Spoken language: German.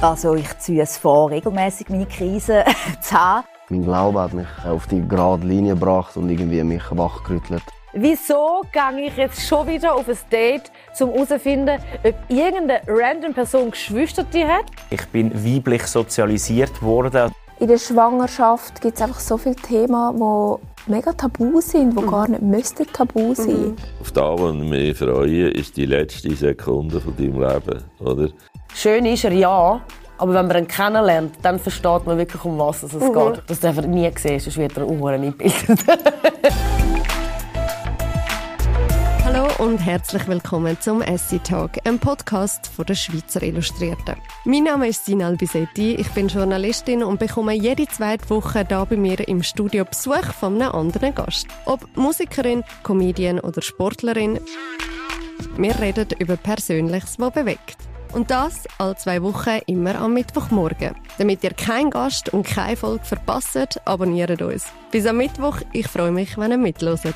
Also ich ziehe es vor, regelmäßig meine Krise zu haben. Mein Glaube hat mich auf die gerade Linie gebracht und irgendwie mich wachgerüttelt. Wieso gehe ich jetzt schon wieder auf ein Date, um herauszufinden, ob irgendeine random Person Geschwister hat? Ich bin weiblich sozialisiert worden. In der Schwangerschaft gibt es einfach so viele Themen, die mega tabu sind, die mhm. gar nicht müssten tabu sein. Mhm. Auf das, was ich mich freue, ist die letzte Sekunde von deinem Leben, oder? Schön ist er, ja. Aber wenn man ihn kennenlernt, dann versteht man wirklich, um was es mhm. geht. Das darf er nie sehen, sonst wird er unhuren eingebildet. Hallo und herzlich willkommen zum Essie Talk, einem Podcast von der Schweizer Illustrierten. Mein Name ist Sina Albisetti, ich bin Journalistin und bekomme jede zweite Woche da bei mir im Studio Besuch von einem anderen Gast. Ob Musikerin, Comedian oder Sportlerin, wir reden über Persönliches, was bewegt. Und das alle zwei Wochen immer am Mittwochmorgen. Damit ihr keinen Gast und keine Folge verpasst, abonniert uns. Bis am Mittwoch. Ich freue mich, wenn ihr mitlostet.